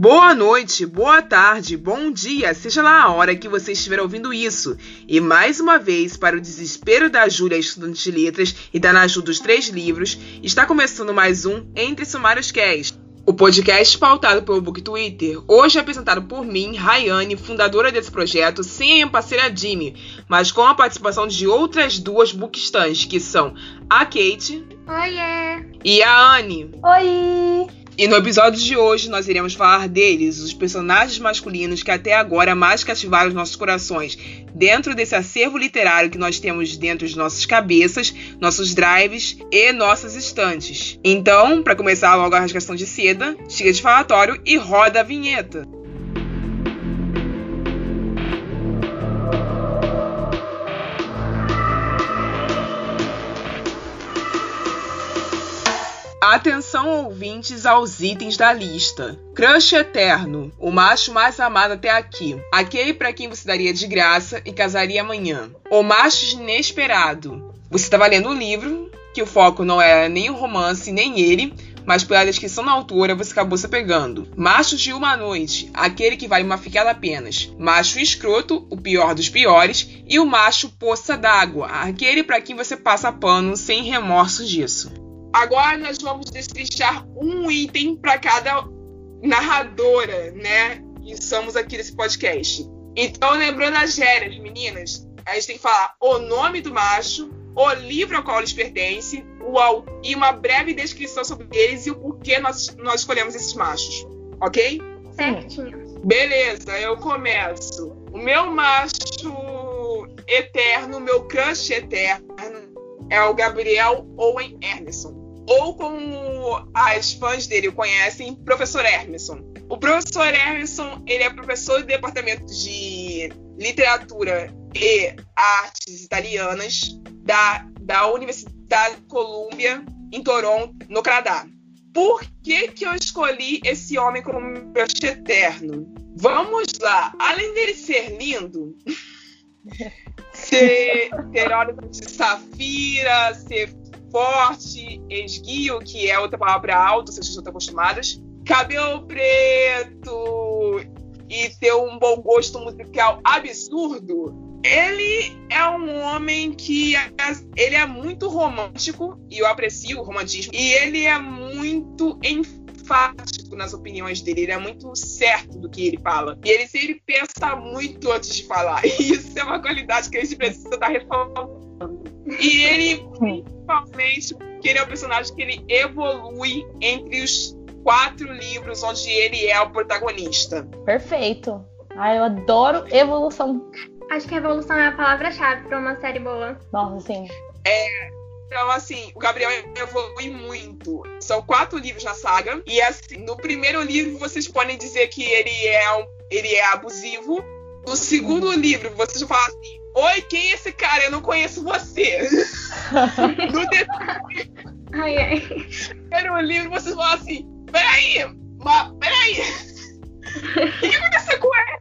Boa noite, boa tarde, bom dia, seja lá a hora que você estiver ouvindo isso. E mais uma vez, para o desespero da Júlia, estudante de letras, e da Naju dos três livros, está começando mais um Entre Sumários Cast. O podcast pautado pelo Book Twitter, hoje apresentado por mim, Rayane, fundadora desse projeto, sem a minha parceira Jimmy, mas com a participação de outras duas bookstans, que são a Kate Oiê! e a Anne. Oi! E no episódio de hoje nós iremos falar deles, os personagens masculinos que até agora mais cativaram os nossos corações, dentro desse acervo literário que nós temos dentro de nossas cabeças, nossos drives e nossas estantes. Então, para começar logo a rasgação de seda, chega de falatório e roda a vinheta. Atenção, ouvintes, aos itens da lista. Crush eterno, o macho mais amado até aqui. Aquele para quem você daria de graça e casaria amanhã. O macho inesperado. Você estava lendo um livro, que o foco não era nem o romance, nem ele, mas pela descrição da autora você acabou se pegando. Macho de uma noite, aquele que vale uma ficada apenas. Macho escroto, o pior dos piores. E o macho poça d'água, aquele para quem você passa pano sem remorso disso. Agora nós vamos destrinchar um item para cada narradora, né? Que somos aqui desse podcast. Então, lembrando as regras, meninas, a gente tem que falar o nome do macho, o livro ao qual eles pertencem, o, e uma breve descrição sobre eles e o porquê nós, nós escolhemos esses machos. Ok? Certinho. Beleza, eu começo. O meu macho eterno, o meu crush eterno, é o Gabriel Owen Erneson ou como as fãs dele o conhecem, Professor Hermeson. O Professor Hermeson, ele é professor do Departamento de Literatura e Artes Italianas da, da Universidade de Columbia, em Toronto, no Canadá. Por que, que eu escolhi esse homem como meu eterno? Vamos lá. Além dele ser lindo, ser, ter olhos de safira, ser forte, esguio, que é outra palavra alto, vocês estão acostumadas, cabelo preto e ter um bom gosto musical absurdo, ele é um homem que é, ele é muito romântico e eu aprecio o romantismo. E ele é muito enfático nas opiniões dele, ele é muito certo do que ele fala. E ele sempre pensa muito antes de falar. E isso é uma qualidade que a gente precisa estar ressaltando e ele principalmente porque ele é um personagem que ele evolui entre os quatro livros onde ele é o protagonista. Perfeito. Ah, eu adoro evolução. Acho que evolução é a palavra-chave para uma série boa. Nossa, sim. É, então, assim, o Gabriel evolui muito. São quatro livros na saga. E, assim, no primeiro livro, vocês podem dizer que ele é, um, ele é abusivo. No segundo livro, vocês vão falar assim: Oi, quem é esse cara? Eu não conheço você. no ai, ai. primeiro livro, vocês falam assim: Peraí, mas peraí. O que aconteceu com ele?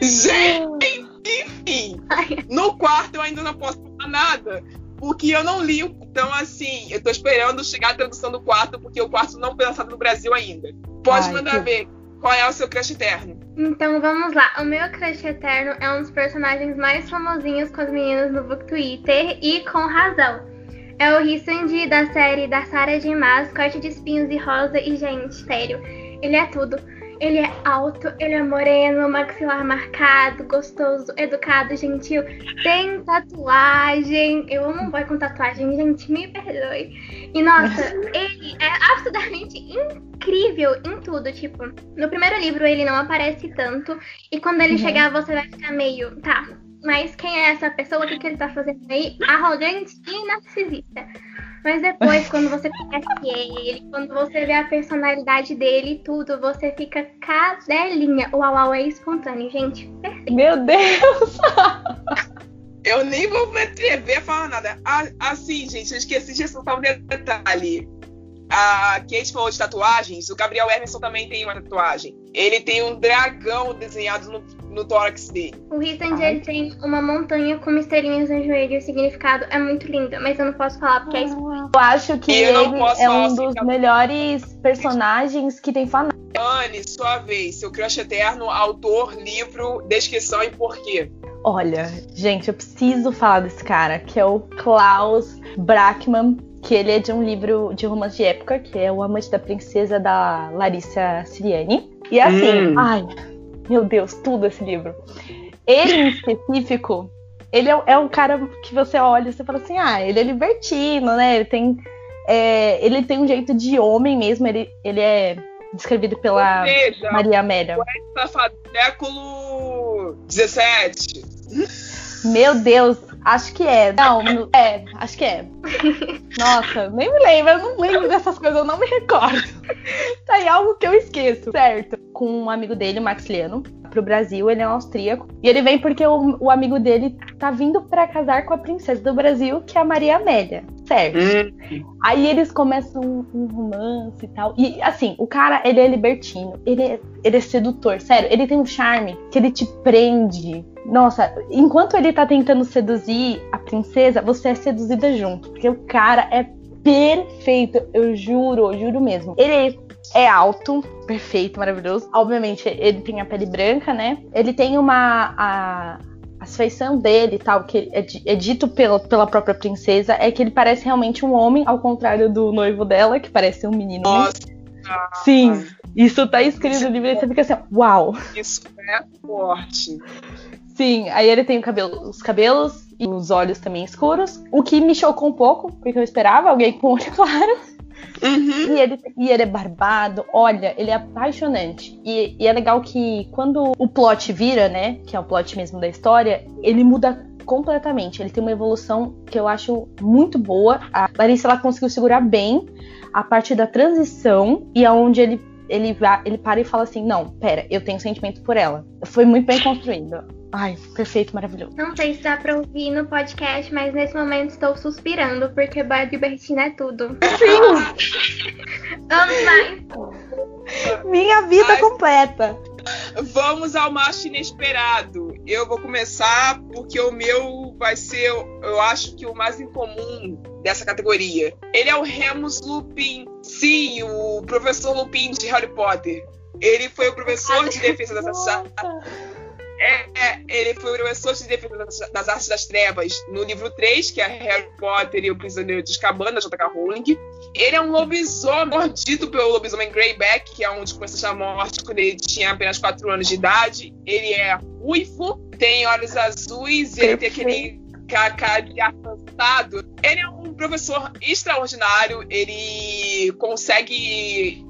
Gente, enfim. No quarto eu ainda não posso falar nada. Porque eu não li. Então, assim, eu tô esperando chegar a tradução do quarto, porque o quarto não foi lançado no Brasil ainda. Pode Ai, mandar que... ver. Qual é o seu crush eterno? Então vamos lá. O meu crush eterno é um dos personagens mais famosinhos com as meninas no Book Twitter e com razão. É o Hisandi da série da Sarah J. Maas, Corte de Espinhos e Rosa. E, gente, sério, ele é tudo. Ele é alto, ele é moreno, maxilar marcado, gostoso, educado, gentil. Tem tatuagem. Eu amo um boy com tatuagem, gente, me perdoe. E nossa, ele é absolutamente incrível em tudo. Tipo, no primeiro livro ele não aparece tanto. E quando ele uhum. chegar, você vai ficar meio, tá. Mas quem é essa pessoa? O que, que ele tá fazendo aí? Arrogante e narcisista. Mas depois, quando você conhece ele, quando você vê a personalidade dele e tudo, você fica cadelinha. O Uau é espontâneo, gente. Perfeito. Meu Deus! Eu nem vou me atrever a falar nada. Assim, gente, eu esqueci de ressaltar um detalhe. A Kate falou de tatuagens, o Gabriel Emerson também tem uma tatuagem. Ele tem um dragão desenhado no, no tórax dele. O Rissand, ele tem uma montanha com estrelinhas no joelho e o significado é muito lindo, mas eu não posso falar porque é spoiler. Eu acho que eu ele é um assim, dos tá- melhores personagens que tem fanático. Anne, sua vez, seu crush eterno, autor, livro, descrição e porquê. Olha, gente, eu preciso falar desse cara, que é o Klaus Brackmann, que ele é de um livro de romance de época, que é O Amante da Princesa da Larissa Siriani. E assim, Hum. ai, meu Deus, tudo esse livro. Ele em específico, ele é, é um cara que você olha e você fala assim, ah, ele é libertino, né? Ele tem, é, ele tem um jeito de homem mesmo, ele, ele é descrevido pela Veja, Maria Amélia. safado, século 17. Meu Deus, acho que é. Não, é, acho que é. Nossa, nem me lembro, eu não lembro dessas coisas, eu não me recordo. Tá aí algo que eu esqueço, certo? Com um amigo dele, o Maxiliano, pro Brasil, ele é um austríaco. E ele vem porque o, o amigo dele tá vindo pra casar com a princesa do Brasil, que é a Maria Amélia, certo? Aí eles começam um, um romance e tal. E assim, o cara, ele é libertino, ele é, ele é sedutor, sério, ele tem um charme que ele te prende. Nossa, enquanto ele tá tentando seduzir a princesa, você é seduzida junto. Porque o cara é perfeito, eu juro, eu juro mesmo. Ele é alto, perfeito, maravilhoso. Obviamente, ele tem a pele branca, né? Ele tem uma. A, a feição dele e tal, que é, é dito pela, pela própria princesa, é que ele parece realmente um homem, ao contrário do noivo dela, que parece um menino. Nossa, Sim, isso tá escrito no livro e você fica assim, uau. isso é forte. Sim, aí ele tem cabelo- os cabelos e os olhos também escuros, o que me chocou um pouco, porque eu esperava alguém com olho claro. Uhum. E ele, e ele é barbado, olha, ele é apaixonante. E, e é legal que quando o plot vira, né, que é o plot mesmo da história, ele muda completamente. Ele tem uma evolução que eu acho muito boa. A Larissa ela conseguiu segurar bem a parte da transição e aonde ele ele, ele para e fala assim: Não, pera, eu tenho sentimento por ela. Foi muito bem construído. Ai, perfeito, maravilhoso. Não sei se dá pra ouvir no podcast, mas nesse momento estou suspirando, porque Boy Libertina é tudo. Sim, Vamos mais! minha vida Ai. completa. Vamos ao macho inesperado. Eu vou começar porque o meu vai ser, eu acho que o mais incomum dessa categoria. Ele é o Remus Lupin. Sim, o professor Lupin de Harry Potter. Ele foi o professor de defesa das artes. É, é, ele foi professor de defesa das, artes das trevas no livro 3, que é Harry Potter e o Prisioneiro de Azkaban, da J.K. Rowling. Ele é um lobisomem mordido pelo lobisomem Greyback, que é dos comensais da morte quando ele tinha apenas 4 anos de idade. Ele é ruivo, tem olhos azuis e ele tem aquele ca- cara de ar cansado. Ele é um professor extraordinário, ele consegue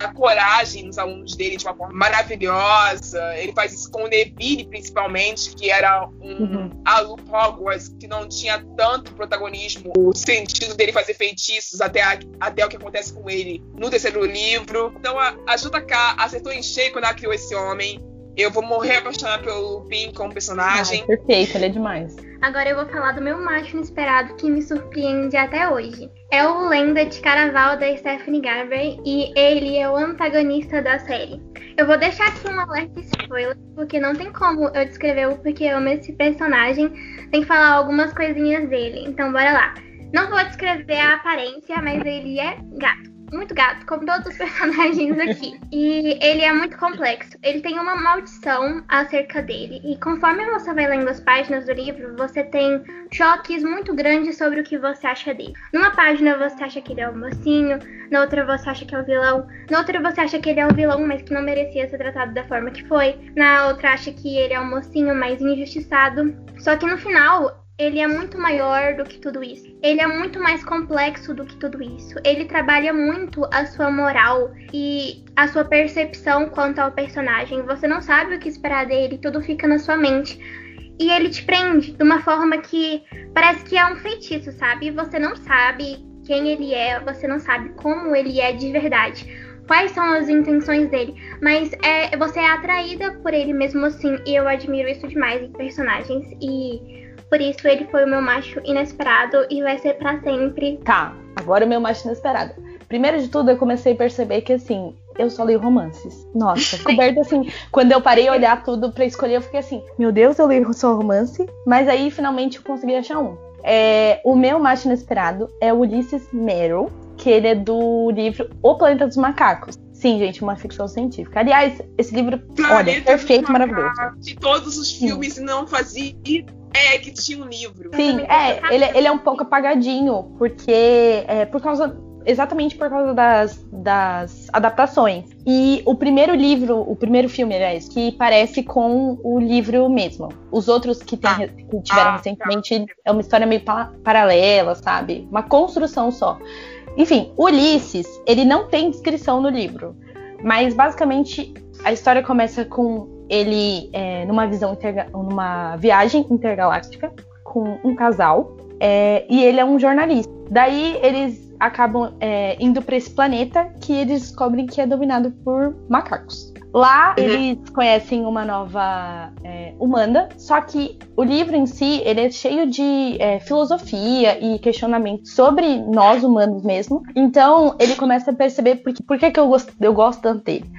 a coragem nos alunos dele de uma forma maravilhosa. Ele faz isso com o Neville, principalmente, que era um Uhum. aluno Hogwarts que não tinha tanto protagonismo, o sentido dele fazer feitiços até, a- até o que acontece com ele no terceiro livro. Então a, a JK acertou em cheio quando ela criou esse homem. Eu vou morrer apaixonada pelo Lupin como personagem. Ai, perfeito, ele é demais. Agora eu vou falar do meu macho inesperado que me surpreende até hoje. É o Lenda de Caraval da Stephanie Garber e ele é o antagonista da série. Eu vou deixar aqui um alerta spoiler, porque não tem como eu descrever o porque eu amo esse personagem, tem que falar algumas coisinhas dele. Então bora lá. Não vou descrever a aparência, mas ele é gato. Muito gato, como todos os personagens aqui. E ele é muito complexo. Ele tem uma maldição acerca dele. E conforme você vai lendo as páginas do livro, você tem choques muito grandes sobre o que você acha dele. Numa página você acha que ele é o mocinho, na outra você acha que é o vilão, na outra você acha que ele é o vilão, mas que não merecia ser tratado da forma que foi, na outra acha que ele é o mocinho mais injustiçado. Só que no final, ele é muito maior do que tudo isso. Ele é muito mais complexo do que tudo isso. Ele trabalha muito a sua moral e a sua percepção quanto ao personagem. Você não sabe o que esperar dele, tudo fica na sua mente. E ele te prende de uma forma que parece que é um feitiço, sabe? Você não sabe quem ele é, você não sabe como ele é de verdade. Quais são as intenções dele, mas é, você é atraída por ele mesmo assim, e eu admiro isso demais em personagens. E por isso ele foi o meu macho inesperado e vai ser pra sempre. Tá, agora o meu macho inesperado. Primeiro de tudo, eu comecei a perceber que, assim, eu só leio romances. Nossa, coberto assim. Quando eu parei a olhar tudo pra escolher, eu fiquei assim, meu Deus, eu leio só romance. Mas aí, finalmente, eu consegui achar um. É, o meu macho inesperado é o Ulisses Merrill, que ele é do livro O Planeta dos Macacos. Sim, gente, uma ficção científica. Aliás, esse livro, Planeta olha, perfeito, maravilhoso. De todos os filmes Sim. não fazia é que tinha um livro. Sim, é, ele, ele é um pouco apagadinho, porque é, por causa exatamente por causa das, das adaptações. E o primeiro livro, o primeiro filme, aliás, que parece com o livro mesmo. Os outros que, tem, ah, que tiveram ah, recentemente tá. é uma história meio pa paralela, sabe? Uma construção só. Enfim, Ulisses, ele não tem descrição no livro. Mas basicamente a história começa com ele é, numa visão numa viagem intergaláctica com um casal é, e ele é um jornalista. Daí eles acabam é, indo para esse planeta que eles descobrem que é dominado por macacos. Lá uhum. eles conhecem uma nova é, humana, só que o livro em si ele é cheio de é, filosofia e questionamento sobre nós humanos mesmo. Então ele começa a perceber por que, por que, que eu, gosto, eu gosto tanto dele.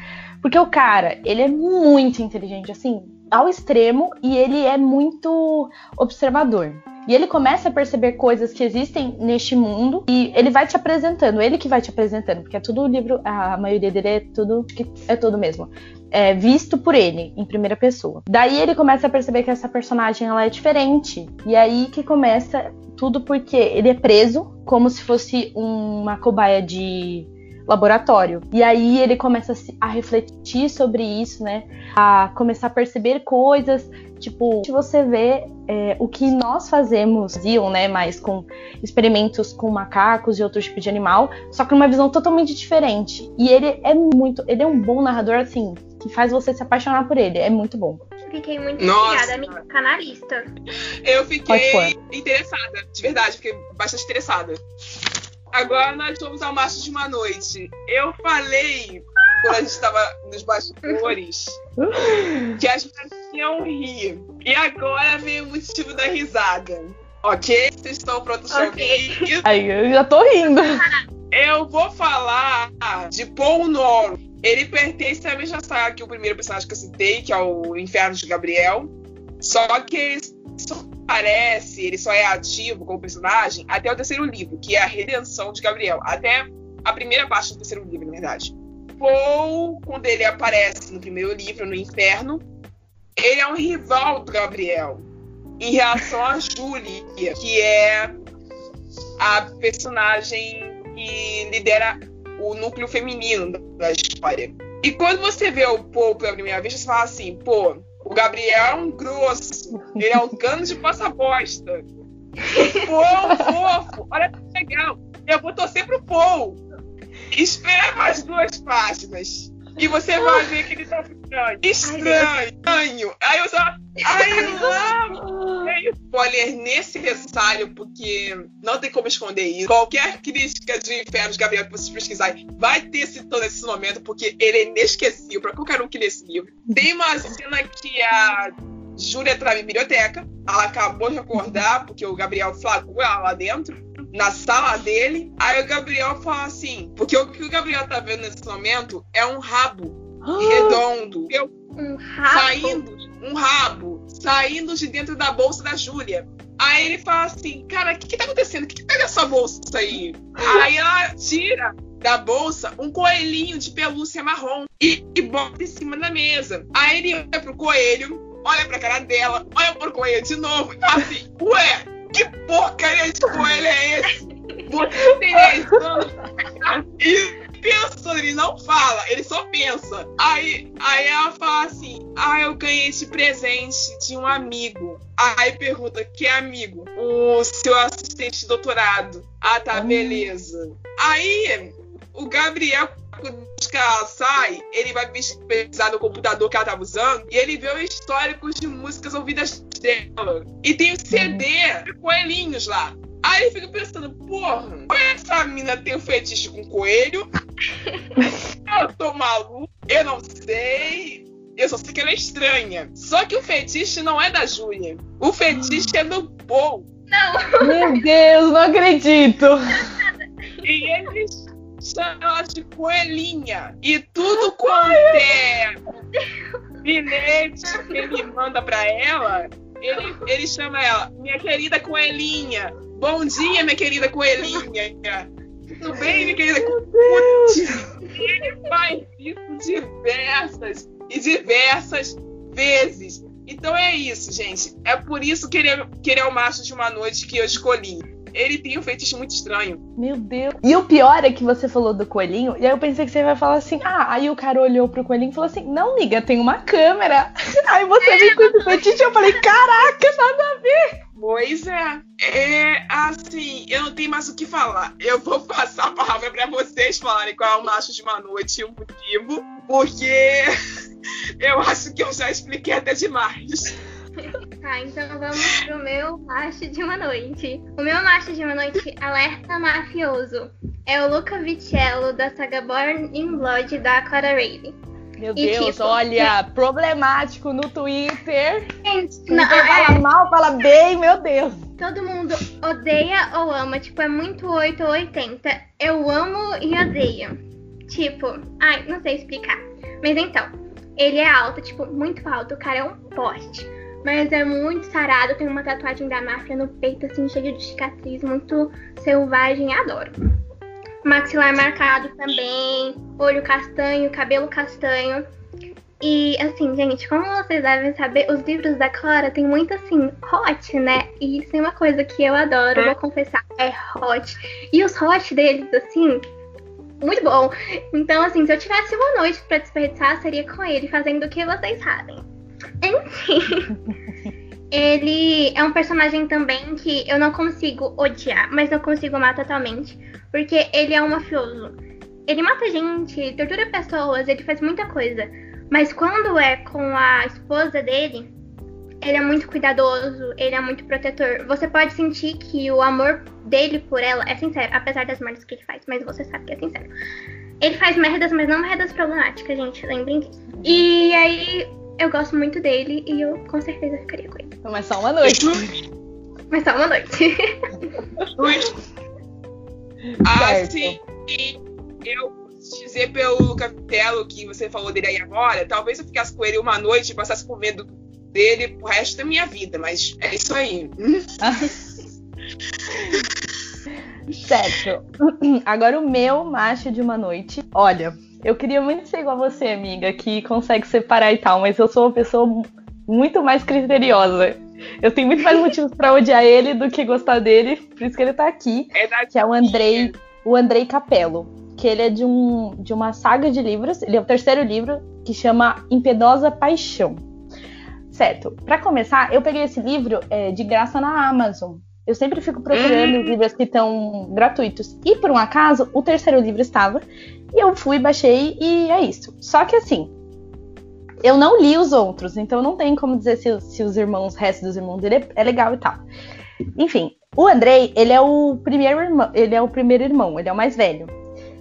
Porque o cara, ele é muito inteligente, assim, ao extremo, e ele é muito observador. E ele começa a perceber coisas que existem neste mundo e ele vai te apresentando, ele que vai te apresentando, porque é tudo livro, a maioria dele é tudo é tudo mesmo. É visto por ele em primeira pessoa. Daí ele começa a perceber que essa personagem ela é diferente. E aí que começa tudo porque ele é preso como se fosse uma cobaia de laboratório. E aí ele começa a refletir sobre isso, né? A começar a perceber coisas Tipo, se você vê é, o que nós fazemos, viam, né, mais com experimentos com macacos e outro tipo de animal, só que numa visão totalmente diferente. E ele é muito, ele é um bom narrador, assim, que faz você se apaixonar por ele. É muito bom. Fiquei muito Nossa. intrigada, canalista. Eu fiquei interessada, de verdade, fiquei bastante interessada. Agora nós vamos ao Macho de uma Noite. Eu falei quando a gente estava nos bastidores, que as pessoas iam rir. E agora vem o motivo da risada. Ok? Vocês estão prontos para okay. ouvir? Aí, eu já tô rindo. Eu vou falar de Paul North. Ele pertence à mesma saga que o primeiro personagem que eu citei, que é o Inferno de Gabriel. Só que ele só aparece, ele só é ativo como personagem até o terceiro livro, que é a Redenção de Gabriel. Até a primeira parte do terceiro livro, na verdade. Paul, quando ele aparece no primeiro livro, no Inferno, ele é um rival do Gabriel. Em relação a Julie, que é a personagem que lidera o núcleo feminino da história. E quando você vê o Paul pela primeira vez, você fala assim, pô, o Gabriel é um grosso, ele é um cano de passa-bosta. É fofo, olha que legal. Eu vou torcer pro Paul. Espera mais duas páginas. E você vai ver que ele tá estranho. Estranho. Aí eu só. Ai, não! Spoiler necessário, porque não tem como esconder isso. Qualquer crítica de Inferno de Gabriel que vocês pesquisarem vai ter citado nesse momento, porque ele é inesquecível pra qualquer um que lê esse livro. Tem uma cena que a Júlia entra na biblioteca. Ela acabou de acordar, porque o Gabriel flagrou ela lá dentro na sala dele. Aí o Gabriel fala assim, porque o que o Gabriel tá vendo nesse momento é um rabo redondo. Eu, um rabo? Saindo, um rabo, saindo de dentro da bolsa da Júlia. Aí ele fala assim, cara, o que, que tá acontecendo? O que, que tá nessa bolsa aí? Aí ela tira da bolsa um coelhinho de pelúcia marrom e, e bota em cima da mesa. Aí ele olha pro coelho, olha pra cara dela, olha pro coelho de novo e fala assim, ué, que porcaria de coelho é esse? Você tem E pensando, ele não fala, ele só pensa. Aí, aí ela fala assim: Ah, eu ganhei esse presente de um amigo. Aí pergunta: Que amigo? O seu assistente de doutorado. Ah, tá, hum. beleza. Aí o Gabriel quando ela sai, ele vai pesquisar no computador que ela tava usando e ele vê o histórico de músicas ouvidas dela. E tem o CD de coelhinhos lá. Aí ele fica pensando, porra, essa mina tem um fetiche com coelho? eu tô maluco, eu não sei. Eu só sei que ela é estranha. Só que o fetiche não é da Júlia. O fetiche é do Paul. Não. Meu Deus, não acredito. E eles chama ela de coelhinha. E tudo quanto é bilhete que ele manda pra ela, ele, ele chama ela, minha querida coelhinha. Bom dia, minha querida coelhinha. Tudo bem, minha querida coelhinha? E ele faz isso diversas e diversas vezes. Então é isso, gente. É por isso que ele é, que ele é o macho de uma noite que eu escolhi. Ele tem um feitiço muito estranho. Meu Deus. E o pior é que você falou do coelhinho, e aí eu pensei que você vai falar assim: ah, aí o cara olhou pro coelhinho e falou assim: não, liga, tem uma câmera. Aí você vem com esse fetiche, eu falei: caraca, nada a ver. Pois é. É assim, eu não tenho mais o que falar. Eu vou passar a palavra para vocês falarem qual é o macho de uma noite e o motivo, porque eu acho que eu já expliquei até demais. Tá, então vamos pro meu macho de uma noite. O meu macho de uma noite alerta mafioso é o Luca Vicello da saga Born in Blood da Clara Raven. Meu E, Deus, tipo, olha, problemático no Twitter. Gente, Não, não, é, fala mal, fala bem, meu Deus. todo mundo odeia ou ama, tipo, é muito 8 ou 80. Eu amo e odeio. Tipo, ai, não sei explicar. Mas então, ele é alto, tipo, muito alto, o cara é um poste. Mas é muito sarado, tem uma tatuagem da máfia no peito, assim, cheio de cicatriz, muito selvagem, adoro. Maxilar marcado também, olho castanho, cabelo castanho. E assim, gente, como vocês devem saber, os livros da Clara tem muito assim, hot, né? E isso é uma coisa que eu adoro, vou confessar, é hot. E os hot deles, assim, muito bom. Então, assim, se eu tivesse uma noite pra desperdiçar, seria com ele, fazendo o que vocês sabem. Enfim. Ele é um personagem também que eu não consigo odiar, mas não consigo amar totalmente. Porque ele é um mafioso. Ele mata gente, tortura pessoas, ele faz muita coisa. Mas quando é com a esposa dele, ele é muito cuidadoso, ele é muito protetor. Você pode sentir que o amor dele por ela é sincero, apesar das merdas que ele faz, mas você sabe que é sincero. Ele faz merdas, mas não merdas problemáticas, gente, lembrem disso. E aí, eu gosto muito dele e eu com certeza ficaria com ele. Mas só uma noite. Mas só uma noite. Assim, eu posso dizer pelo Capitelo que você falou dele aí agora, talvez eu ficasse com ele uma noite e passasse por medo dele pro resto da minha vida, mas é isso aí. Certo. Agora o meu macho de uma noite. Olha, eu queria muito ser igual a você, amiga, que consegue separar e tal, mas eu sou uma pessoa muito mais criteriosa. Eu tenho muito mais motivos pra odiar ele do que gostar dele, por isso que ele tá aqui, É que é o Andrei, o Andrei Capello, que ele é de um de uma saga de livros, ele é o terceiro livro que chama Impiedosa Paixão. Certo. Pra começar, eu peguei esse livro é, de graça na Amazon. Eu sempre fico procurando Hum. livros que estão gratuitos. E por um acaso, o terceiro livro estava. E eu fui, baixei e é isso. Só que assim, eu não li os outros, então não tem como dizer se, se os irmãos, o resto dos irmãos dele é, é legal e tal. Enfim, o Andrei, ele é o primeiro irmão, ele é o primeiro irmão, ele é o mais velho.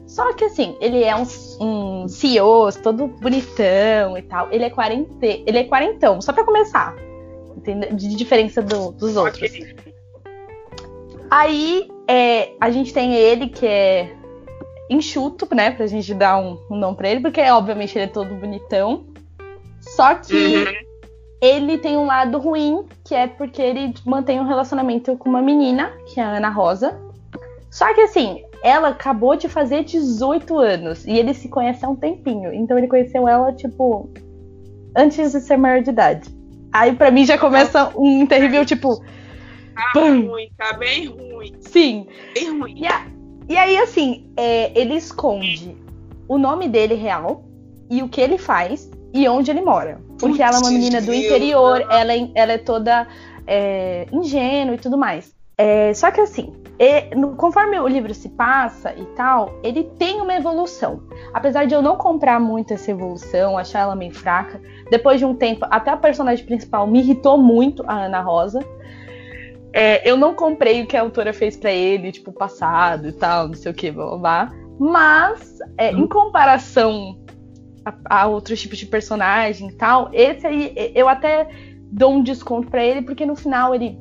Só que assim, ele é um, um CEO, todo bonitão e tal. Ele é quarenta, ele é quarentão, só pra começar. Entendeu? De diferença do- dos outros. Aí é, a gente tem ele que é enxuto, né? Pra gente dar um, um nome pra ele, porque obviamente ele é todo bonitão. Só que Uhum. ele tem um lado ruim, que é porque ele mantém um relacionamento com uma menina, que é a Ana Rosa. Só que assim, ela acabou de fazer 18 anos e ele se conhece há um tempinho. Então ele conheceu ela, tipo, antes de ser maior de idade. Aí pra mim já começa um terrível, tipo, Tá Pum. ruim, tá bem ruim, sim, bem ruim. E, a- e aí, assim, é, ele esconde o nome dele real e o que ele faz e onde ele mora. Porque ela é uma menina do interior, ela, é- ela é toda é, ingênua e tudo mais. É, só que assim, no- conforme o livro se passa e tal, ele tem uma evolução. Apesar de eu não comprar muito essa evolução, achar ela meio fraca, depois de um tempo, até a personagem principal me irritou muito, a Ana Rosa. É, eu não comprei o que a autora fez pra ele, tipo, passado e tal, não sei o que, blá blá blá. Mas, é, em comparação a, a outros tipos de personagem e tal, esse aí eu até dou um desconto pra ele, porque no final ele.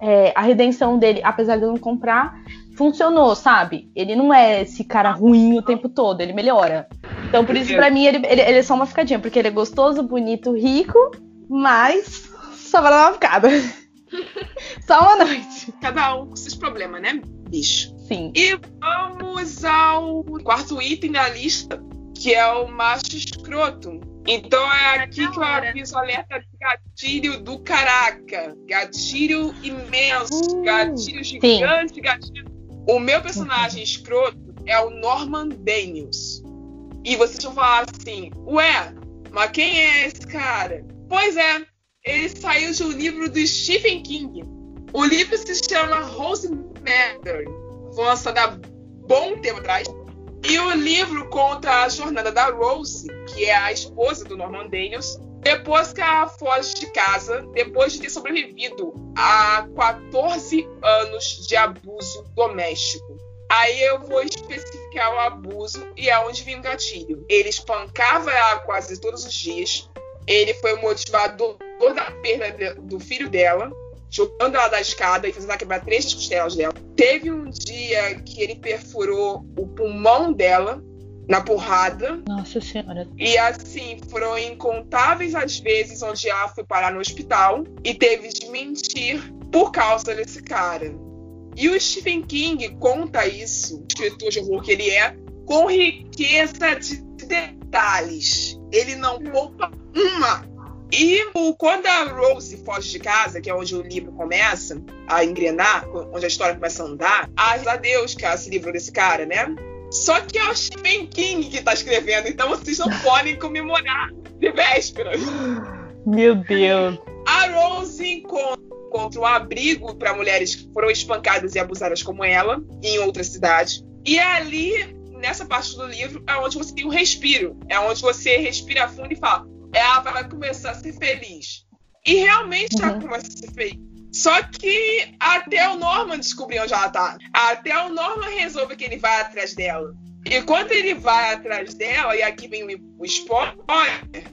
é, a redenção dele, apesar de eu não comprar, funcionou, sabe? Ele não é esse cara ruim o tempo todo, ele melhora. Então, por isso, pra mim, ele, ele, ele é só uma ficadinha, porque ele é gostoso, bonito, rico, mas só vai dar uma ficada. Só uma noite. Cada um com seus problemas, né, bicho? Sim. E vamos ao quarto item da lista, que é o macho escroto. Então é aqui que eu aviso alerta de gatilho do caraca. Gatilho imenso, Uh, gatilho gigante, gatilho. O meu personagem escroto é o Norman Daniels. E vocês vão falar assim, ué, mas quem é esse cara? Pois é, ele saiu de um livro do Stephen King. O livro se chama Rose Matter. Foi lançado bom tempo atrás. E o livro conta a jornada da Rose, que é a esposa do Norman Daniels, depois que ela foge de casa, depois de ter sobrevivido a 14 anos de abuso doméstico. Aí eu vou especificar o abuso e é onde vem o gatilho. Ele espancava ela quase todos os dias. Ele foi o motivador da perda do filho dela, jogando ela da escada e fazendo ela quebrar três costelas dela. Teve um dia que ele perfurou o pulmão dela na porrada. Nossa senhora. E assim, foram incontáveis as vezes onde ela foi parar no hospital e teve de mentir por causa desse cara. E o Stephen King conta isso, o escritor de horror que ele é, com riqueza de detalhes. Ele não poupa uma. E quando a Rose foge de casa, que é onde o livro começa a engrenar, onde a história começa a andar, a Deus que ela se livrou desse cara, né? Só que é o Stephen King que tá escrevendo, então vocês não podem comemorar de vésperas. Meu Deus. A Rose encontra, encontra um abrigo para mulheres que foram espancadas e abusadas como ela, em outra cidade. E ali, nessa parte do livro, é onde você tem um respiro. É onde você respira fundo e fala: ela vai começar a ser feliz. E realmente Uhum. ela começa a ser feliz. Só que até o Norman descobrir onde ela tá. Até o Norman resolve que ele vai atrás dela. E quando ele vai atrás dela, e aqui vem o spoiler,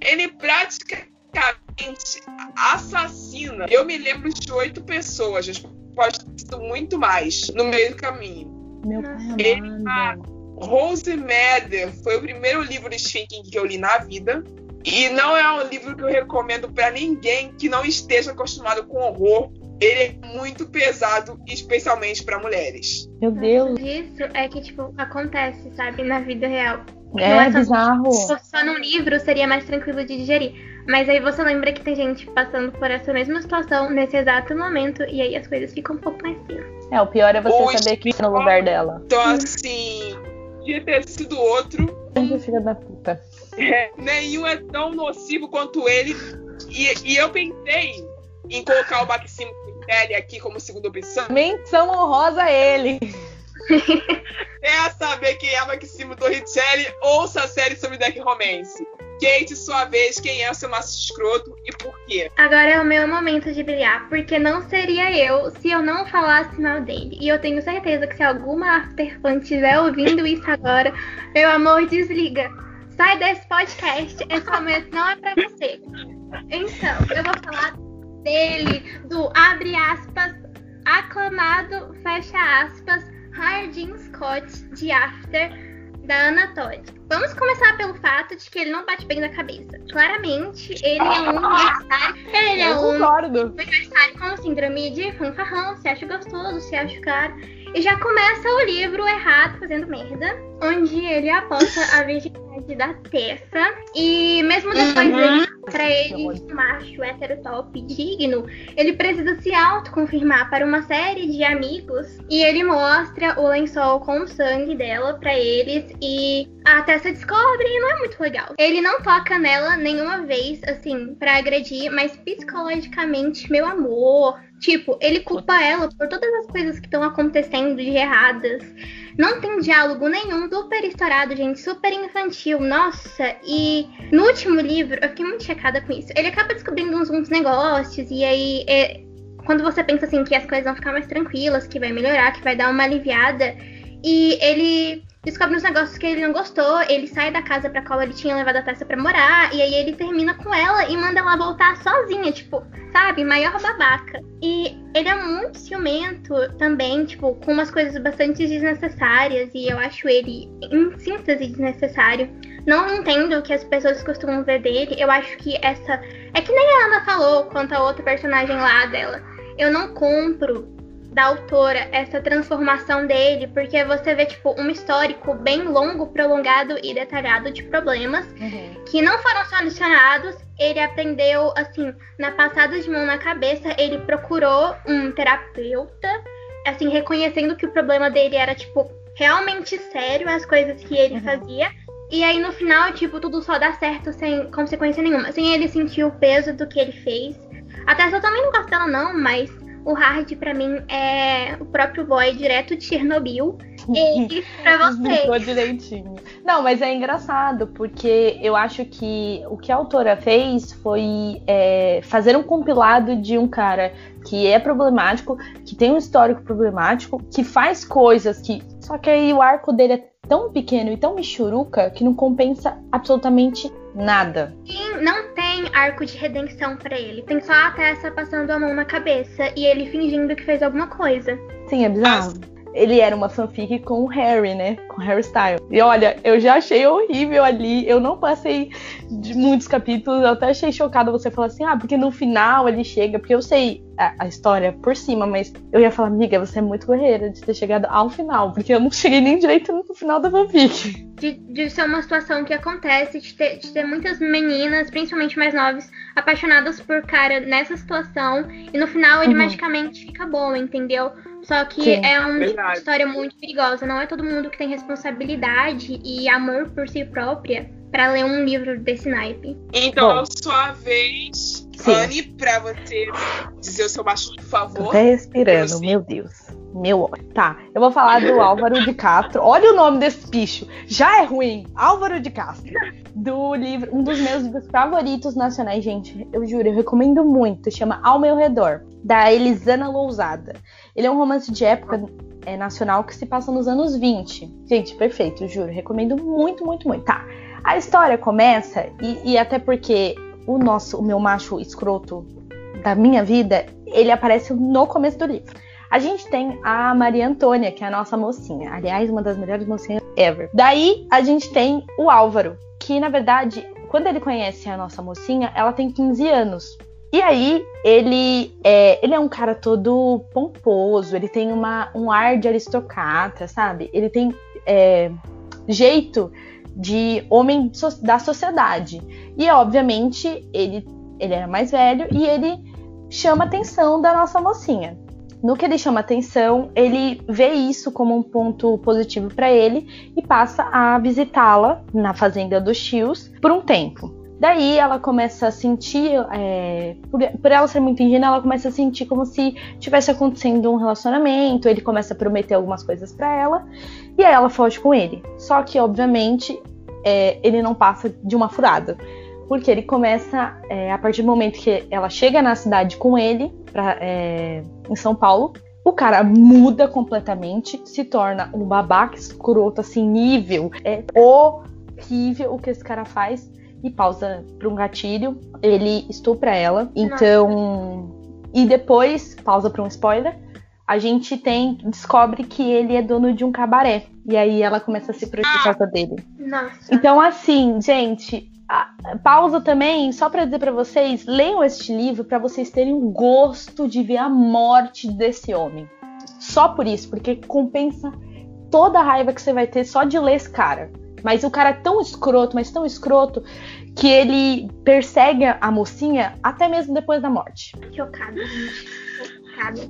ele praticamente assassina. Eu me lembro de oito pessoas, pode ter sido muito mais no meio do caminho. Meu pai Ele- amado. Rose Mather foi o primeiro livro de Stephen King que eu li na vida. E não é um livro que eu recomendo pra ninguém que não esteja acostumado com horror. Ele é muito pesado, especialmente pra mulheres. Meu Deus. Isso é que, tipo, acontece, sabe, na vida real. Não É é só- bizarro. Se fosse só num livro, seria mais tranquilo de digerir. Mas aí você lembra que tem gente passando por essa mesma situação nesse exato momento, e aí as coisas ficam um pouco mais finas. É, o pior é você saber que tá no lugar dela. Então, assim, podia ter sido outro. Filha da puta. É, nenhum é tão nocivo quanto ele. E, e eu pensei em colocar o Maximo Pitelli aqui como segunda opção. Menção honrosa a ele. Quer saber quem é Maximo Torricelli? Ouça a série sobre Deck Romance. Kate, sua vez, quem é o seu maço escroto e por quê? Agora é o meu momento de brilhar, porque não seria eu se eu não falasse mal dele. E eu tenho certeza que se alguma afterfan estiver ouvindo isso agora, meu amor, desliga. Sai desse podcast, esse momento não é pra você. Então, eu vou falar dele, do abre aspas, aclamado, fecha aspas, Hardin Scott de After, da Ana Todd. Vamos começar pelo fato de que ele não bate bem na cabeça. Claramente, ele é um universitário. Ele é um universitário com síndrome de fanfarrão, se acha gostoso, se acha caro. E já começa o livro errado, fazendo merda, onde ele aposta a virgindade da Tessa. E mesmo depois Uhum. dele pra ele um macho hétero top digno, ele precisa se autoconfirmar para uma série de amigos. E ele mostra o lençol com o sangue dela pra eles. E a Tessa descobre e não é muito legal. Ele não toca nela nenhuma vez, assim, pra agredir, mas psicologicamente, meu amor. Tipo, ele culpa ela por todas as coisas que estão acontecendo de erradas. Não tem diálogo nenhum, super estourado, gente, super infantil, nossa. E no último livro, eu fiquei muito chocada com isso. Ele acaba descobrindo uns, uns negócios, e aí, é, quando você pensa assim que as coisas vão ficar mais tranquilas, que vai melhorar, que vai dar uma aliviada, e ele descobre uns negócios que ele não gostou, ele sai da casa pra qual ele tinha levado a Tessa pra morar, e aí ele termina com ela e manda ela voltar sozinha, tipo, sabe? Maior babaca. E ele é muito ciumento também, tipo, com umas coisas bastante desnecessárias, e eu acho ele, em síntese, desnecessário. Não entendo o que as pessoas costumam ver dele. Eu acho que essa. É que nem a Ana falou quanto a outra personagem lá dela. Eu não compro da autora essa transformação dele, porque você vê, tipo, um histórico bem longo, prolongado e detalhado de problemas uhum. que não foram solucionados. Ele aprendeu, assim, na passada de mão na cabeça, ele procurou um terapeuta, assim, reconhecendo que o problema dele era, tipo, realmente sério, as coisas que ele uhum. fazia. E aí no final, tipo, tudo só dá certo sem consequência nenhuma. Sem ele sentir o peso do que ele fez. Até eu também não gosto dela, não, mas o Hard para mim é o próprio boy direto de Chernobyl. E pra você. Ficou direitinho. Não, mas é engraçado, porque eu acho que o que a autora fez foi é, fazer um compilado de um cara que é problemático, que tem um histórico problemático, que faz coisas que. Só que aí o arco dele é tão pequeno e tão michuruca que não compensa absolutamente nada. Sim, não tem arco de redenção para ele. Tem só a Tessa passando a mão na cabeça e ele fingindo que fez alguma coisa. Sim, é bizarro. Ele era uma fanfic com o Harry, né? Com Harry Styles. E olha, eu já achei horrível ali. Eu não passei de muitos capítulos. Eu até achei chocada você falar assim, ah, porque no final ele chega. Porque eu sei a, a, história por cima, mas eu ia falar, amiga, você é muito guerreira de ter chegado ao final, porque eu não cheguei nem direito no final da fanfic. De, de ser uma situação que acontece, de ter, de ter muitas meninas, principalmente mais novas, apaixonadas por cara nessa situação, e no final ele uhum. magicamente fica bom, entendeu? Só que Sim, é uma verdade. história muito perigosa. Não é todo mundo que tem responsabilidade e amor por si própria para ler um livro desse naipe. Então, Bom, sua vez, sim. Anne, pra você dizer o seu baixo, por favor. Tô respirando, meu Deus. Meu. Tá, eu vou falar do Álvaro de Castro. Olha o nome desse bicho. Já é ruim. Álvaro de Castro. Do livro, um dos meus livros favoritos nacionais, gente. Eu juro, eu recomendo muito. Chama Ao Meu Redor, da Elisana Lousada. Ele é um romance de época é, nacional que se passa nos anos 20. Gente, perfeito, juro. Recomendo muito, muito, muito. Tá. A história começa, e, e até porque o nosso, o meu macho escroto da minha vida, ele aparece no começo do livro. A gente tem a Maria Antônia, que é a nossa mocinha. Aliás, uma das melhores mocinhas ever. Daí a gente tem o Álvaro, que na verdade, quando ele conhece a nossa mocinha, ela tem 15 anos. E aí, ele é, ele é um cara todo pomposo, ele tem uma, um ar de aristocrata, sabe? Ele tem é, jeito de homem da sociedade. E obviamente ele, ele era mais velho e ele chama a atenção da nossa mocinha. No que ele chama atenção, ele vê isso como um ponto positivo para ele e passa a visitá-la na fazenda dos tios por um tempo. Daí ela começa a sentir, é, por, por, ela ser muito ingênua, ela começa a sentir como se tivesse acontecendo um relacionamento. Ele começa a prometer algumas coisas para ela e aí ela foge com ele. Só que, obviamente, é, ele não passa de uma furada. Porque ele começa, é, a partir do momento que ela chega na cidade com ele, pra, é, em São Paulo, o cara muda completamente, se torna um babaca escroto, assim, nível. É horrível o que esse cara faz. E pausa para um gatilho. Ele estupra ela. Então. E depois, pausa para um spoiler a gente tem descobre que ele é dono de um cabaré e aí ela começa a se proteger por causa dele. Nossa. Então assim, gente, pausa também só para dizer para vocês, leiam este livro para vocês terem o gosto de ver a morte desse homem. Só por isso, porque compensa toda a raiva que você vai ter só de ler esse cara. Mas o cara é tão escroto, mas tão escroto, que ele persegue a mocinha até mesmo depois da morte. Chocada, gente errada.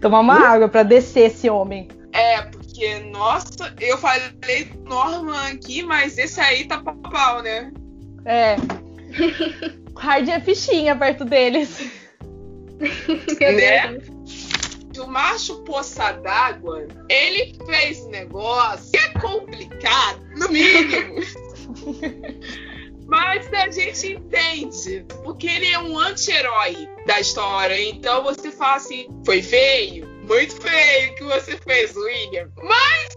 Tomar uma uh? água para descer esse homem. É, porque, nossa, eu falei Norman aqui, mas esse aí tá pau, né? É. Hard é fichinha perto deles. né? O macho poça d'água, ele fez negócio que é complicado, no mínimo. Mas a gente entende, porque ele é um anti-herói da história. Então você fala assim: foi feio? Muito feio que você fez, William. Mas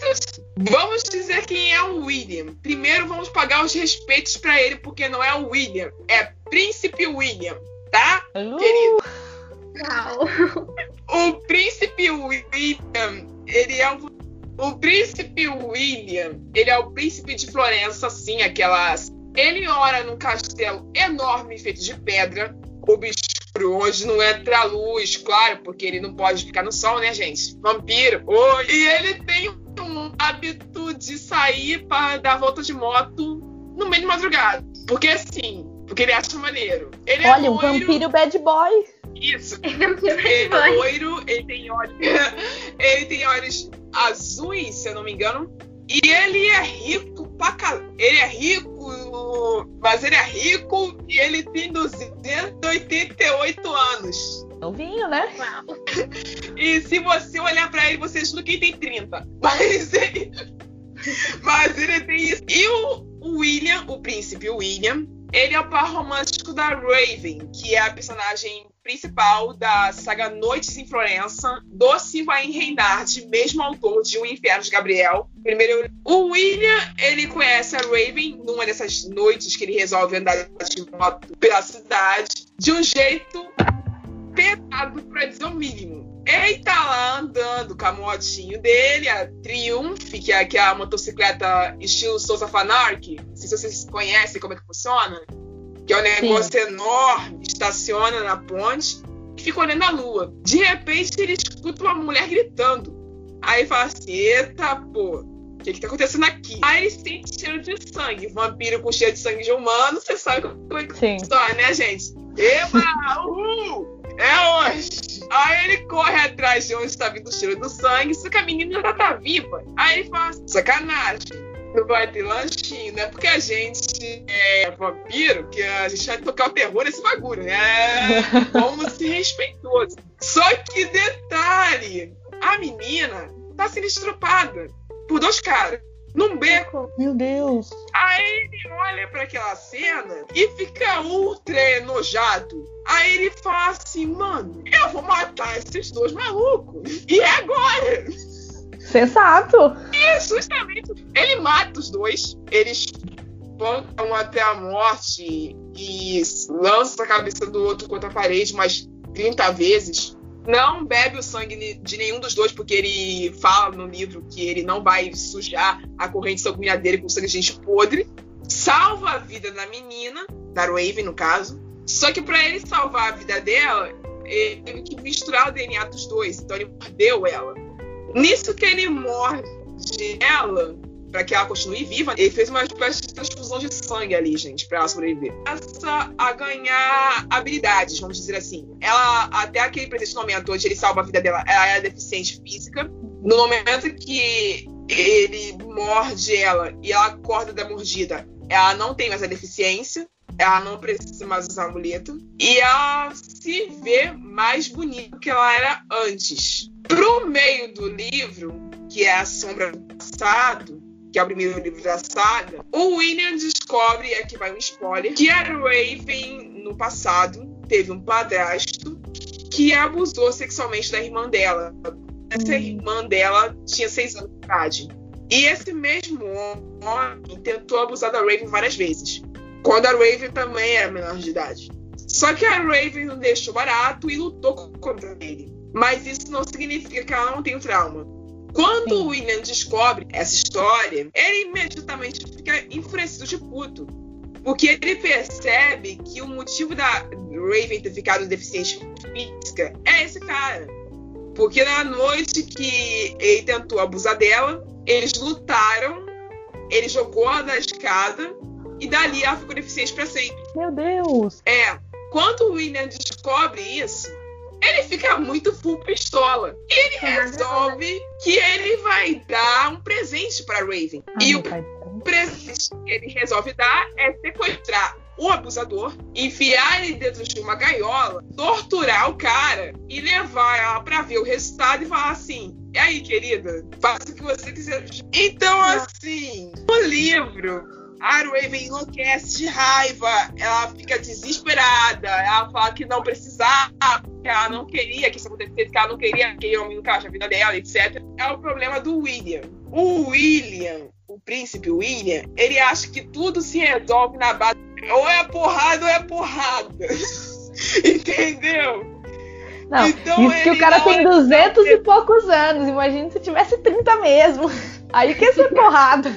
Vamos dizer quem é o William. Primeiro vamos pagar os respeitos para ele, porque não é o William, é Príncipe William, tá? Uh. Querido. Não. O Príncipe William, ele é o o príncipe William, ele é o príncipe de Florença, sim, aquelas. Ele ora num castelo enorme feito de pedra, onde não entra a luz, claro, porque ele não pode ficar no sol, né, gente? Vampiro. Oh, e ele tem um hábito de sair para dar volta de moto no meio de madrugada. Porque assim, porque ele acha maneiro. Ele Olha, é um loiro, vampiro bad boy. Isso. Ele é um Ele é boy. loiro, ele tem olhos. ele tem olhos azuis, se eu não me engano. E ele é rico pra caralho. Ele é rico, mas ele é rico e ele tem 288 anos. Novinho, né? E se você olhar pra ele, você acha que ele tem 30. Mas ele, mas ele tem isso. E o William, o príncipe William, ele é o par romântico da Raven, que é a personagem principal da saga Noites em Florença, do Silvain Reinhard, mesmo autor de O Inferno de Gabriel. Primeiro, o William, ele conhece a Raven numa dessas noites que ele resolve andar de moto pela cidade, de um jeito pesado pra dizer o mínimo. Ele tá lá andando com a motinho dele, a Triumph, que é, que é a motocicleta estilo Souza Fanark. Não sei se vocês conhecem como é que funciona. Que é um negócio enorme, estaciona na ponte e fica olhando a lua. De repente ele escuta uma mulher gritando. Aí fala assim: Eita, pô, o que, que tá acontecendo aqui? Aí ele sente cheiro de sangue. Vampiro com cheiro de sangue de humano, você sabe como é que Sim. história, né, gente? Eba! Uhul! É hoje! Aí ele corre atrás de onde está vindo o cheiro do sangue, só que a menina já tá viva. Aí ele fala sacanagem. Não vai ter lanchinho, né? Porque a gente é vampiro, que a gente vai tocar o terror nesse bagulho, né? Vamos ser respeitosos. Só que detalhe, a menina tá sendo estrupada por dois caras. Num beco. Meu Deus. Aí ele olha pra aquela cena e fica ultra enojado. Aí ele fala assim, mano, eu vou matar esses dois malucos. E é agora! Sensato. E justamente ele mata os dois. Eles espancam até a morte e lança a cabeça do outro contra a parede umas 30 vezes. Não bebe o sangue de nenhum dos dois, porque ele fala no livro que ele não vai sujar a corrente sanguínea dele com sangue de gente podre. Salva a vida da menina, da Raven no caso. Só que pra ele salvar a vida dela, ele teve que misturar o DNA dos dois. Então ele mordeu ela. Nisso que ele morde ela, pra que ela continue viva, ele fez uma espécie de transfusão de sangue ali, gente, pra ela sobreviver. Começa a ganhar habilidades, vamos dizer assim. Ela, até aquele presente momento onde ele salva a vida dela, ela é deficiente física. No momento que ele morde ela e ela acorda da mordida, ela não tem mais a deficiência. Ela não precisa mais usar amuleto. E ela se vê mais bonita do que ela era antes. Pro meio do livro, que é A Sombra do Passado, que é o primeiro livro da saga, o William descobre, e aqui vai um spoiler, que a Raven, no passado, teve um padrasto que abusou sexualmente da irmã dela. Essa irmã dela tinha seis anos de idade. E esse mesmo homem tentou abusar da Raven várias vezes. Quando a Raven também era menor de idade. Só que a Raven não deixou barato e lutou contra ele. Mas isso não significa que ela não tem trauma. Quando o William descobre essa história, ele imediatamente fica enfurecido de puto. Porque ele percebe que o motivo da Raven ter ficado deficiente física é esse cara. Porque na noite que ele tentou abusar dela, eles lutaram, ele jogou ela da escada e dali ela ficou deficiente pra sempre. Meu Deus. É, quando o William descobre isso, ele fica muito full pistola. E ele É, resolve que ele vai dar um presente pra Raven. Ai, e meu o pai. presente que ele resolve dar é sequestrar o abusador, enfiar ele dentro de uma gaiola, torturar o cara e levar ela pra ver o resultado e falar assim: e aí, querida, faça o que você quiser. Então, assim, no livro, a Raven enlouquece de raiva, ela fica desesperada, ela fala que não precisava, que ela não queria que isso acontecesse, que ela não queria que aquele homem encaixe a vida dela, etc. É o problema do William. O William, o príncipe William, ele acha que tudo se resolve na base. Ou é porrada ou é porrada. Entendeu? Não, então, isso que o cara tem 200 e poucos anos. Imagina se tivesse 30 mesmo. Aí que ia ser porrada.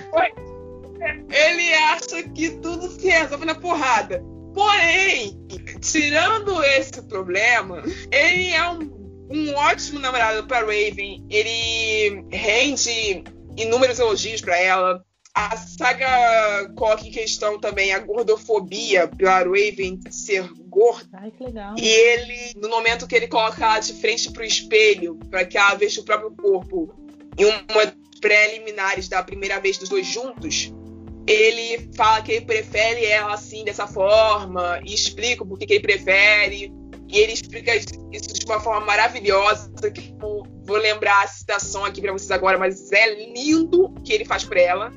Ele acha que tudo se resolve na porrada. Porém, tirando esse problema, ele é um, um ótimo namorado para Raven. Ele rende inúmeros elogios para ela. A saga coloca em questão também a gordofobia pela Raven ser gorda. Ai, que legal. E ele, no momento que ele coloca ela de frente pro espelho, para que ela veja o próprio corpo, em uma preliminares da primeira vez dos dois juntos, ele fala que ele prefere ela assim, dessa forma, e explica porquê que ele prefere. E ele explica isso de uma forma maravilhosa, que vou lembrar a citação aqui para vocês agora, mas é lindo o que ele faz por ela.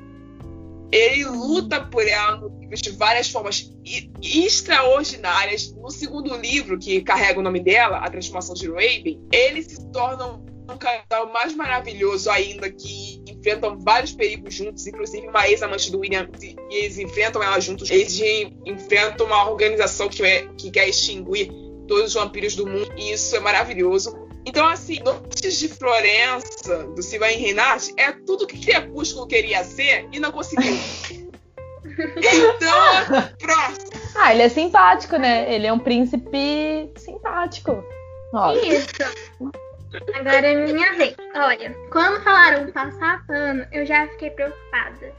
Ele luta por ela de várias formas extraordinárias. No segundo livro, que carrega o nome dela, A Transformação de Raven, ele se torna um casal mais maravilhoso ainda, que enfrentam vários perigos juntos, inclusive uma ex-amante do William, e eles enfrentam ela juntos. Eles enfrentam uma organização que, é, que quer extinguir todos os vampiros do mundo, e isso é maravilhoso. Então, assim, Noites de Florença, do Silvain Renat, é tudo que Crepúsculo queria ser e não conseguiu. então, próximo. Ah, ele é simpático, né? Ele é um príncipe simpático. Isso. Agora é minha vez. Olha, quando falaram passar pano, eu já fiquei preocupada.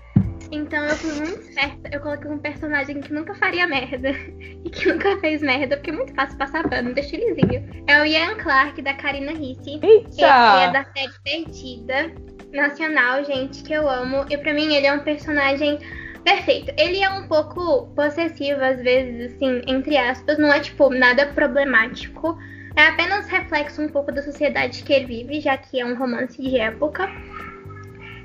Então eu fui muito esperta. Eu coloquei um personagem que nunca faria merda. E que nunca fez merda, porque é muito fácil passar pano, deixa lisinho. É o Ian Clark, da Karina Ricci. Ele é da série Perdida. Nacional, gente, que eu amo. E pra mim ele é um personagem perfeito. Ele é um pouco possessivo, às vezes, assim, entre aspas. Não é, tipo, nada problemático. É apenas reflexo um pouco da sociedade que ele vive, já que é um romance de época.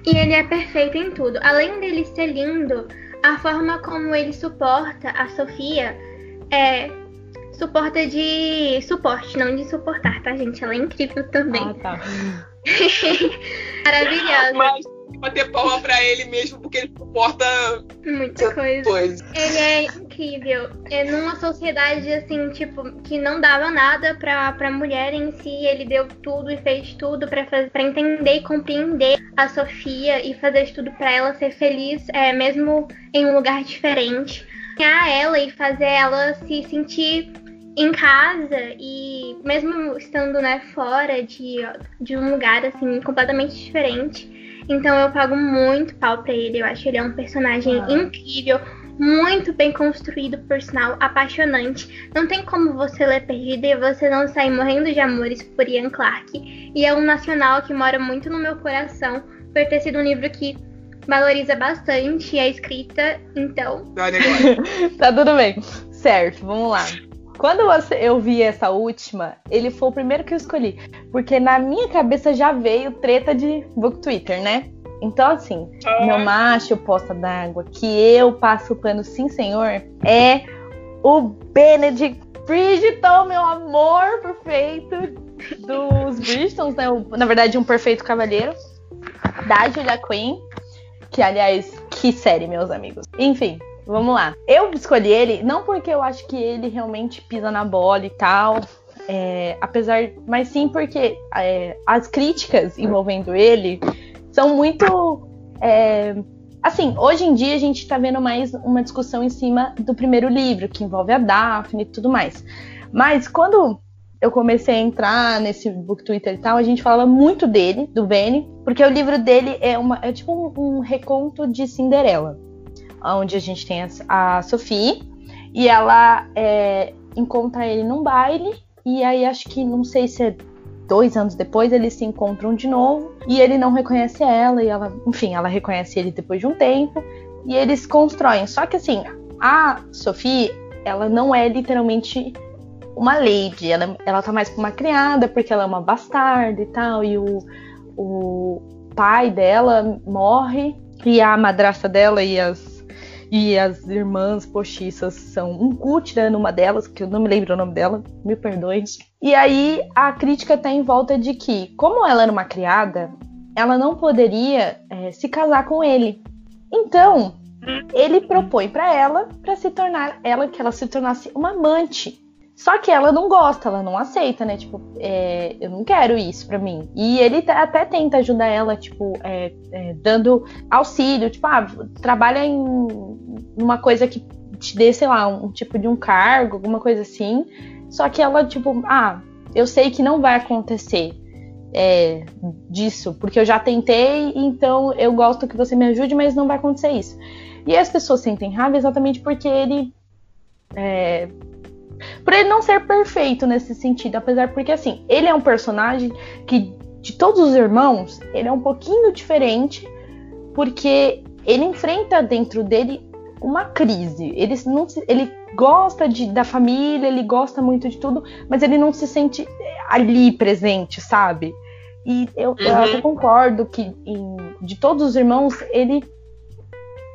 E ele é perfeito em tudo. Além dele ser lindo, a forma como ele suporta a Sofia é suporta de suporte, não de suportar, tá, gente? Ela é incrível também. Ah, tá. Maravilhosa. Mas bater palma pra ele mesmo, porque ele suporta muita coisa. coisa. Ele é incrível. É numa sociedade assim, tipo, que não dava nada pra, pra mulher em si, ele deu tudo e fez tudo pra, fazer, pra entender e compreender a Sofia e fazer tudo pra ela ser feliz, é, mesmo em um lugar diferente. A ela e fazer ela se sentir em casa e mesmo estando né, fora de, de um lugar assim completamente diferente, então eu pago muito pau pra ele. Eu acho ele é um personagem ah. incrível, muito bem construído, por sinal, apaixonante. Não tem como você ler Perdida e você não sair morrendo de amores por Ian Clarke. E é um nacional que mora muito no meu coração, por ter sido um livro que valoriza bastante a escrita, então. tá tudo bem. Certo, vamos lá. Quando eu vi essa última, ele foi o primeiro que eu escolhi. Porque na minha cabeça já veio treta de book Twitter, né? Então, assim, ah. meu macho posta d'água, que eu passo o pano sim, senhor, é o Benedict Bridgeton, meu amor perfeito dos Bridgetons, né? Na verdade, um perfeito cavaleiro da Julia Quinn. Que, aliás, que série, meus amigos. Enfim, Vamos lá. Eu escolhi ele não porque eu acho que ele realmente pisa na bola e tal. É, apesar, mas sim porque é, as críticas envolvendo ele são muito. É, assim, hoje em dia a gente está vendo mais uma discussão em cima do primeiro livro, que envolve a Daphne e tudo mais. Mas quando eu comecei a entrar nesse book Twitter e tal, a gente falava muito dele, do Benny, porque o livro dele é, uma, é tipo um, um reconto de Cinderela onde a gente tem a, Sophie, e ela é, encontra ele num baile, e aí acho que, não sei se é dois anos depois, eles se encontram de novo, e ele não reconhece ela, e ela, enfim, ela reconhece ele depois de um tempo, e eles constroem. Só que assim, a Sophie, ela não é literalmente uma lady, ela, ela tá mais como uma criada, porque ela é uma bastarda e tal, e o, o pai dela morre, e a madrasta dela e as e as irmãs postiças são um Kutira numa delas, que eu não me lembro o nome dela, me perdoem. E aí a crítica tá em volta de que, como ela era uma criada, ela não poderia é, se casar com ele. Então, ele propõe para ela para se tornar ela que ela se tornasse uma amante. Só que ela não gosta, ela não aceita, né? Tipo, é, eu não quero isso pra mim. E ele até tenta ajudar ela, tipo, é, é, dando auxílio, tipo, ah, trabalha em uma coisa que te dê, sei lá, um tipo de um cargo, alguma coisa assim. Só que ela, tipo, ah, eu sei que não vai acontecer é, disso, porque eu já tentei, então eu gosto que você me ajude, mas não vai acontecer isso. E as pessoas sentem raiva exatamente porque ele é, por ele não ser perfeito nesse sentido, apesar porque assim, ele é um personagem que de todos os irmãos, ele é um pouquinho diferente, porque ele enfrenta dentro dele uma crise. Ele, não se, ele gosta de, da família, ele gosta muito de tudo, mas ele não se sente ali presente, sabe? E eu, uhum. eu concordo que em, de todos os irmãos, ele,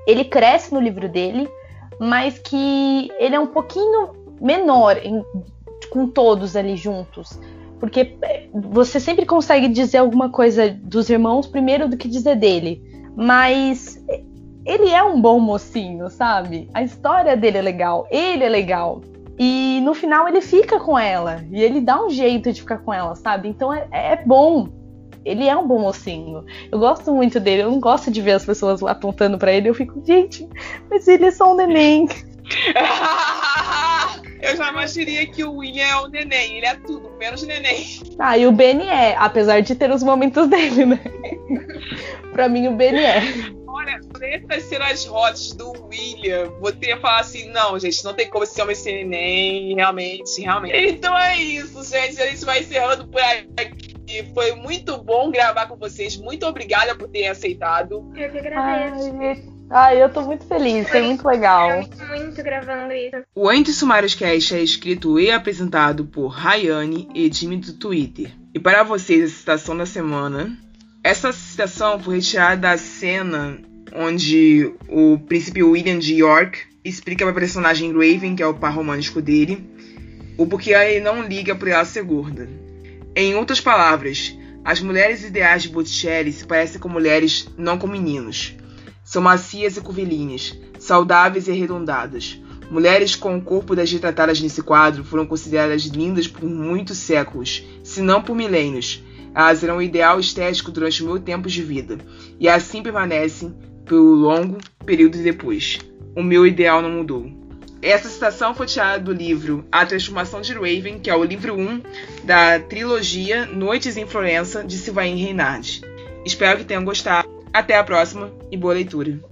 ele cresce no livro dele, mas que ele é um pouquinho menor em, com todos ali juntos. Porque é, você sempre consegue dizer alguma coisa dos irmãos primeiro do que dizer dele. Mas ele é um bom mocinho, sabe? A história dele é legal, ele é legal. E no final ele fica com ela. E ele dá um jeito de ficar com ela, sabe? Então é, é bom. Ele é um bom mocinho. Eu gosto muito dele. Eu não gosto de ver as pessoas apontando para ele. Eu fico, gente, mas ele é só um neném. Eu jamais diria que o William é o neném. Ele é tudo, menos neném. Ah, e o Benny é, apesar de ter os momentos dele, né? pra mim, o Benny é. Olha, essas cenas rotas do William, vou ter que falar assim: não, gente, não tem como esse homem ser neném, realmente, realmente. Então é isso, gente. A gente vai encerrando por aqui. Foi muito bom gravar com vocês. Muito obrigada por terem aceitado. Eu que agradeço. Ai, Ai, eu tô muito feliz, foi muito legal. muito gravando isso. O Entre Sumários Cast é escrito e apresentado por Rayane e Jimmy do Twitter. E para vocês, a citação da semana. Essa citação foi retirada da cena onde o príncipe William de York explica para a personagem Raven, que é o par romântico dele, o porquê ele não liga por ela ser gorda. Em outras palavras, as mulheres ideais de Botticelli se parecem com mulheres, não com meninos. São macias e curvilíneas, saudáveis e arredondadas. Mulheres com o corpo das retratadas nesse quadro foram consideradas lindas por muitos séculos, se não por milênios. Elas eram o ideal estético durante mil tempos de vida, e assim permanecem por longo período depois. O meu ideal não mudou. Essa citação foi tirada do livro A Transformação de Raven, que é o livro 1 da trilogia Noites em Florença, de Sylvain Reinhardt. Espero que tenham gostado. Até a próxima e boa leitura!